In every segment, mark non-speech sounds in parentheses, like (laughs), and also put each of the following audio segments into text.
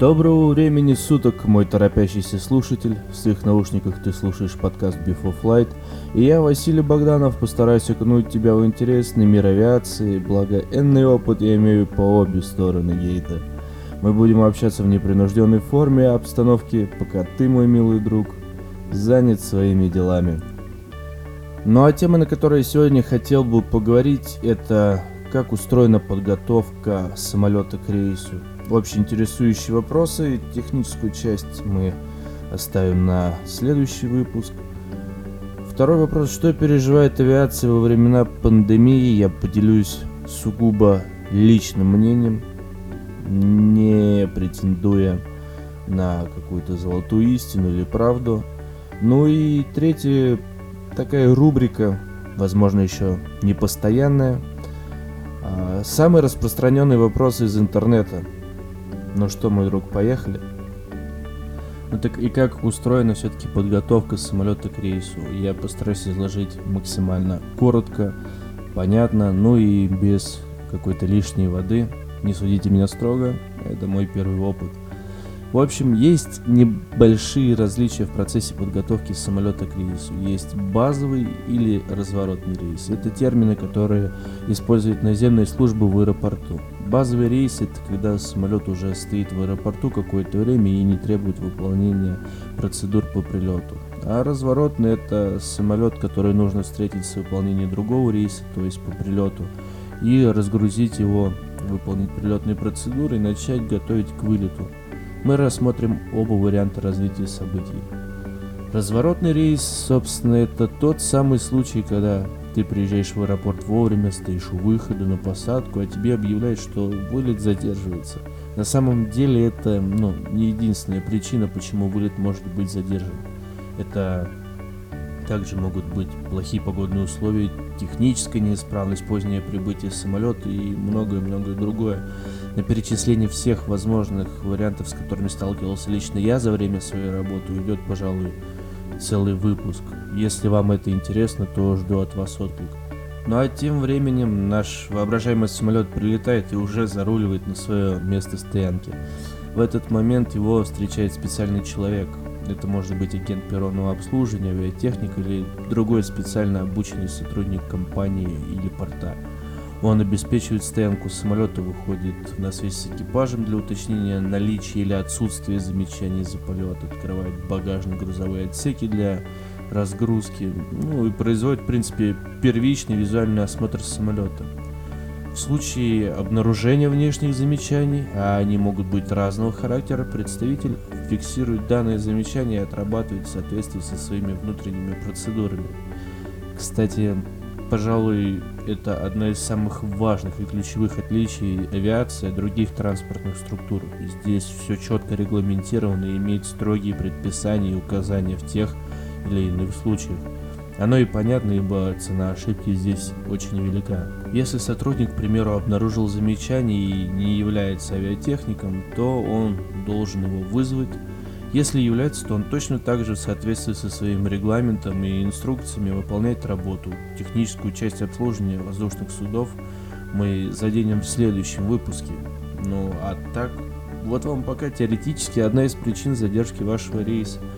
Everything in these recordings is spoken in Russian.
Доброго времени суток, мой торопящийся слушатель. В своих наушниках ты слушаешь подкаст Before Flight. И я, Василий Богданов, постараюсь окунуть тебя в интересный мир авиации, благо энный опыт я имею по обе стороны гейта. Мы будем общаться в непринужденной форме обстановки, пока ты, мой милый друг, занят своими делами. Ну а тема, на которой сегодня хотел бы поговорить, это как устроена подготовка самолета к рейсу. Очень интересующие вопросы, техническую часть мы оставим на следующий выпуск. Второй вопрос, что переживает авиация во времена пандемии, я поделюсь сугубо личным мнением, не претендуя на какую-то золотую истину или правду. Ну и третья такая рубрика, возможно, еще не постоянная. А, самый распространенный вопрос из интернета. Ну что, мой друг, поехали? Ну так и как устроена все-таки подготовка самолета к рейсу? Я постараюсь изложить максимально коротко, понятно, ну и без какой-то лишней воды. Не судите меня строго, это мой первый опыт. В общем, есть небольшие различия в процессе подготовки самолета к рейсу. Есть базовый или разворотный рейс. Это термины, которые используют наземные службы в аэропорту. Базовый рейс это когда самолет уже стоит в аэропорту какое-то время и не требует выполнения процедур по прилету. А разворотный это самолет, который нужно встретить с выполнением другого рейса, то есть по прилету, и разгрузить его, выполнить прилетные процедуры и начать готовить к вылету мы рассмотрим оба варианта развития событий. Разворотный рейс, собственно, это тот самый случай, когда ты приезжаешь в аэропорт вовремя, стоишь у выхода на посадку, а тебе объявляют, что вылет задерживается. На самом деле это ну, не единственная причина, почему вылет может быть задержан. Это также могут быть плохие погодные условия, техническая неисправность, позднее прибытие самолета и многое-многое другое. На перечисление всех возможных вариантов, с которыми сталкивался лично я за время своей работы, уйдет, пожалуй, целый выпуск. Если вам это интересно, то жду от вас отклик. Ну а тем временем наш воображаемый самолет прилетает и уже заруливает на свое место стоянки. В этот момент его встречает специальный человек, это может быть агент перронного обслуживания, авиатехник или другой специально обученный сотрудник компании или порта. Он обеспечивает стоянку самолета, выходит на связь с экипажем для уточнения наличия или отсутствия замечаний за полет, открывает багажные грузовые отсеки для разгрузки, ну и производит, в принципе, первичный визуальный осмотр самолета. В случае обнаружения внешних замечаний, а они могут быть разного характера, представитель фиксирует данные замечания и отрабатывает в соответствии со своими внутренними процедурами. Кстати, пожалуй, это одна из самых важных и ключевых отличий авиации от других транспортных структур. Здесь все четко регламентировано и имеет строгие предписания и указания в тех или иных случаях. Оно и понятно, ибо цена ошибки здесь очень велика. Если сотрудник, к примеру, обнаружил замечание и не является авиатехником, то он должен его вызвать. Если является, то он точно так же в соответствии со своим регламентом и инструкциями выполняет работу. Техническую часть обслуживания воздушных судов мы заденем в следующем выпуске. Ну а так, вот вам пока теоретически одна из причин задержки вашего рейса –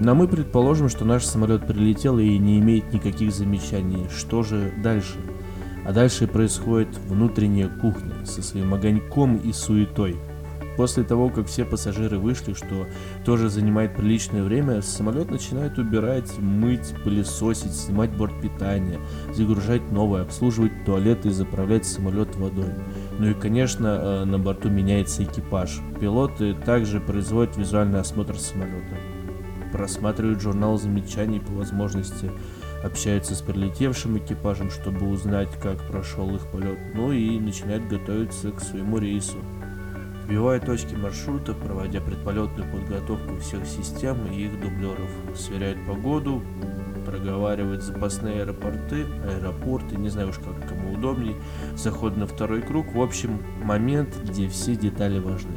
но мы предположим, что наш самолет прилетел и не имеет никаких замечаний. Что же дальше? А дальше происходит внутренняя кухня со своим огоньком и суетой. После того, как все пассажиры вышли, что тоже занимает приличное время, самолет начинает убирать, мыть, пылесосить, снимать борт питания, загружать новое, обслуживать туалет и заправлять самолет водой. Ну и, конечно, э, на борту меняется экипаж. Пилоты также производят визуальный осмотр самолета просматривают журнал замечаний по возможности, общаются с прилетевшим экипажем, чтобы узнать, как прошел их полет, ну и начинают готовиться к своему рейсу. Вбивая точки маршрута, проводя предполетную подготовку всех систем и их дублеров, сверяют погоду, проговаривают запасные аэропорты, аэропорты, не знаю уж как кому удобней, заход на второй круг, в общем, момент, где все детали важны.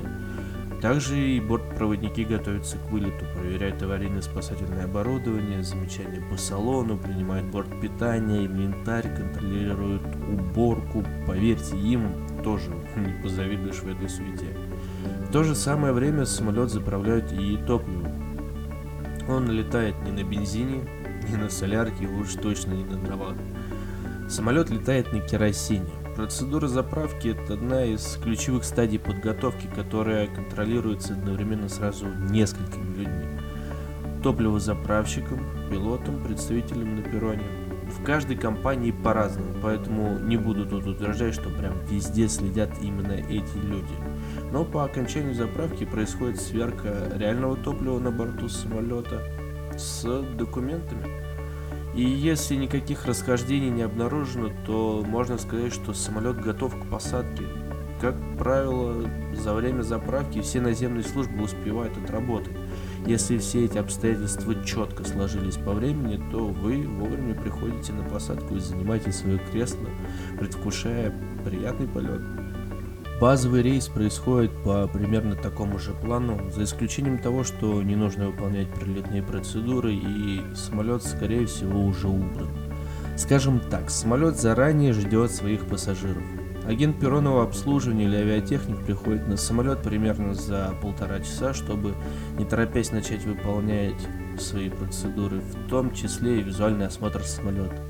Также и бортпроводники готовятся к вылету, проверяют аварийно-спасательное оборудование, замечания по салону, принимают борт питания, инвентарь, контролируют уборку. Поверьте, им тоже (laughs) не позавидуешь в этой суете. То же самое время самолет заправляют и топливом. Он летает не на бензине, не на солярке, уж точно не на дровах. Самолет летает на керосине. Процедура заправки – это одна из ключевых стадий подготовки, которая контролируется одновременно сразу несколькими людьми. Топливозаправщиком, пилотом, представителем на перроне. В каждой компании по-разному, поэтому не буду тут утверждать, что прям везде следят именно эти люди. Но по окончанию заправки происходит сверка реального топлива на борту самолета с документами. И если никаких расхождений не обнаружено, то можно сказать, что самолет готов к посадке. Как правило, за время заправки все наземные службы успевают отработать. Если все эти обстоятельства четко сложились по времени, то вы вовремя приходите на посадку и занимаете свое кресло, предвкушая приятный полет. Базовый рейс происходит по примерно такому же плану, за исключением того, что не нужно выполнять прилетные процедуры и самолет, скорее всего, уже убран. Скажем так, самолет заранее ждет своих пассажиров. Агент перронного обслуживания или авиатехник приходит на самолет примерно за полтора часа, чтобы не торопясь начать выполнять свои процедуры, в том числе и визуальный осмотр самолета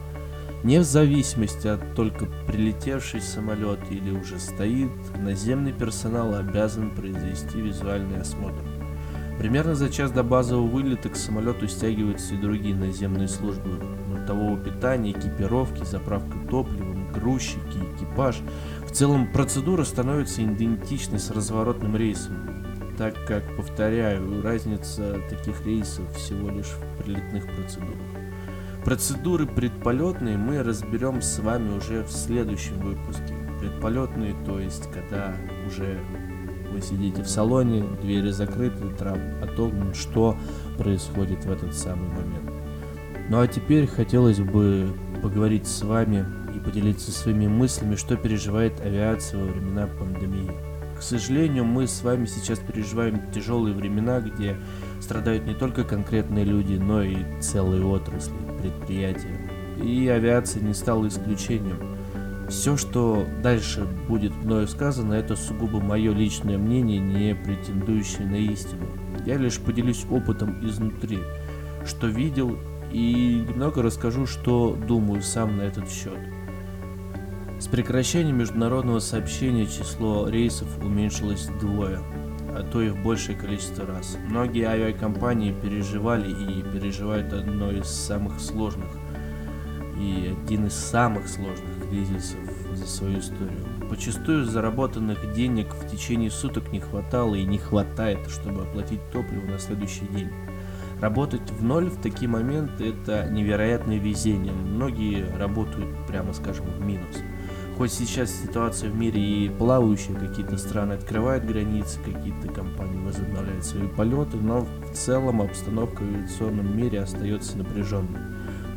не в зависимости от только прилетевший самолет или уже стоит, наземный персонал обязан произвести визуальный осмотр. Примерно за час до базового вылета к самолету стягиваются и другие наземные службы бортового питания, экипировки, заправка топливом, грузчики, экипаж. В целом процедура становится идентичной с разворотным рейсом, так как, повторяю, разница таких рейсов всего лишь в прилетных процедурах. Процедуры предполетные мы разберем с вами уже в следующем выпуске. Предполетные, то есть, когда уже вы сидите в салоне, двери закрыты, трап о том, что происходит в этот самый момент. Ну а теперь хотелось бы поговорить с вами поделиться своими мыслями, что переживает авиация во времена пандемии. К сожалению, мы с вами сейчас переживаем тяжелые времена, где страдают не только конкретные люди, но и целые отрасли предприятия. И авиация не стала исключением. Все, что дальше будет мною сказано, это сугубо мое личное мнение, не претендующее на истину. Я лишь поделюсь опытом изнутри, что видел, и немного расскажу, что думаю сам на этот счет. С прекращением международного сообщения число рейсов уменьшилось вдвое, а то и в большее количество раз. Многие авиакомпании переживали и переживают одно из самых сложных и один из самых сложных кризисов за свою историю. Почастую заработанных денег в течение суток не хватало и не хватает, чтобы оплатить топливо на следующий день. Работать в ноль в такие моменты это невероятное везение. Многие работают, прямо скажем, в минус. Хоть сейчас ситуация в мире и плавающие, какие-то страны открывают границы, какие-то компании возобновляют свои полеты, но в целом обстановка в авиационном мире остается напряженной.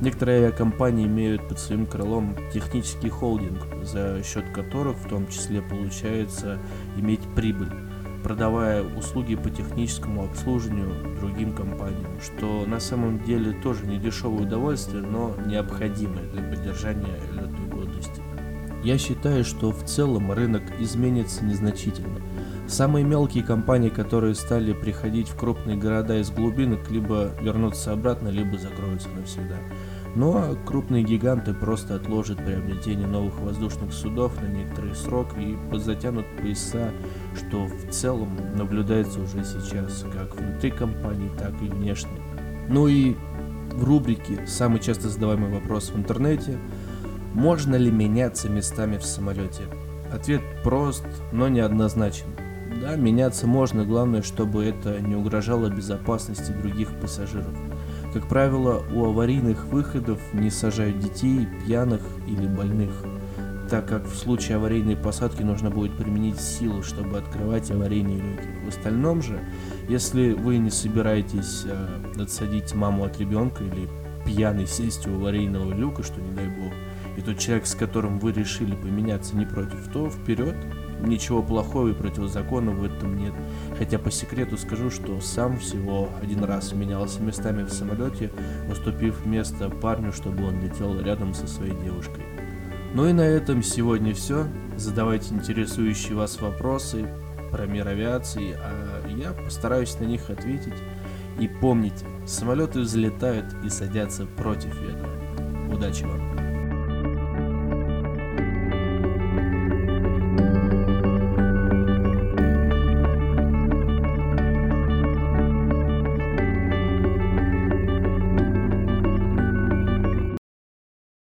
Некоторые авиакомпании имеют под своим крылом технический холдинг, за счет которых в том числе получается иметь прибыль, продавая услуги по техническому обслуживанию другим компаниям, что на самом деле тоже не дешевое удовольствие, но необходимое для поддержания годности. Я считаю, что в целом рынок изменится незначительно. Самые мелкие компании, которые стали приходить в крупные города из глубинок, либо вернутся обратно, либо закроются навсегда. Ну а крупные гиганты просто отложат приобретение новых воздушных судов на некоторый срок и затянут пояса, что в целом наблюдается уже сейчас, как внутри компании, так и внешне. Ну и в рубрике «Самый часто задаваемый вопрос в интернете» Можно ли меняться местами в самолете? Ответ прост, но неоднозначен. Да, меняться можно, главное, чтобы это не угрожало безопасности других пассажиров. Как правило, у аварийных выходов не сажают детей, пьяных или больных, так как в случае аварийной посадки нужно будет применить силу, чтобы открывать аварийные люки. В остальном же, если вы не собираетесь э, отсадить маму от ребенка или пьяный сесть у аварийного люка, что не дай бог, и тот человек, с которым вы решили поменяться не против, то вперед. Ничего плохого и противозаконного в этом нет. Хотя по секрету скажу, что сам всего один раз менялся местами в самолете, уступив место парню, чтобы он летел рядом со своей девушкой. Ну и на этом сегодня все. Задавайте интересующие вас вопросы, про мир авиации, а я постараюсь на них ответить. И помните, самолеты взлетают и садятся против ветра. Удачи вам!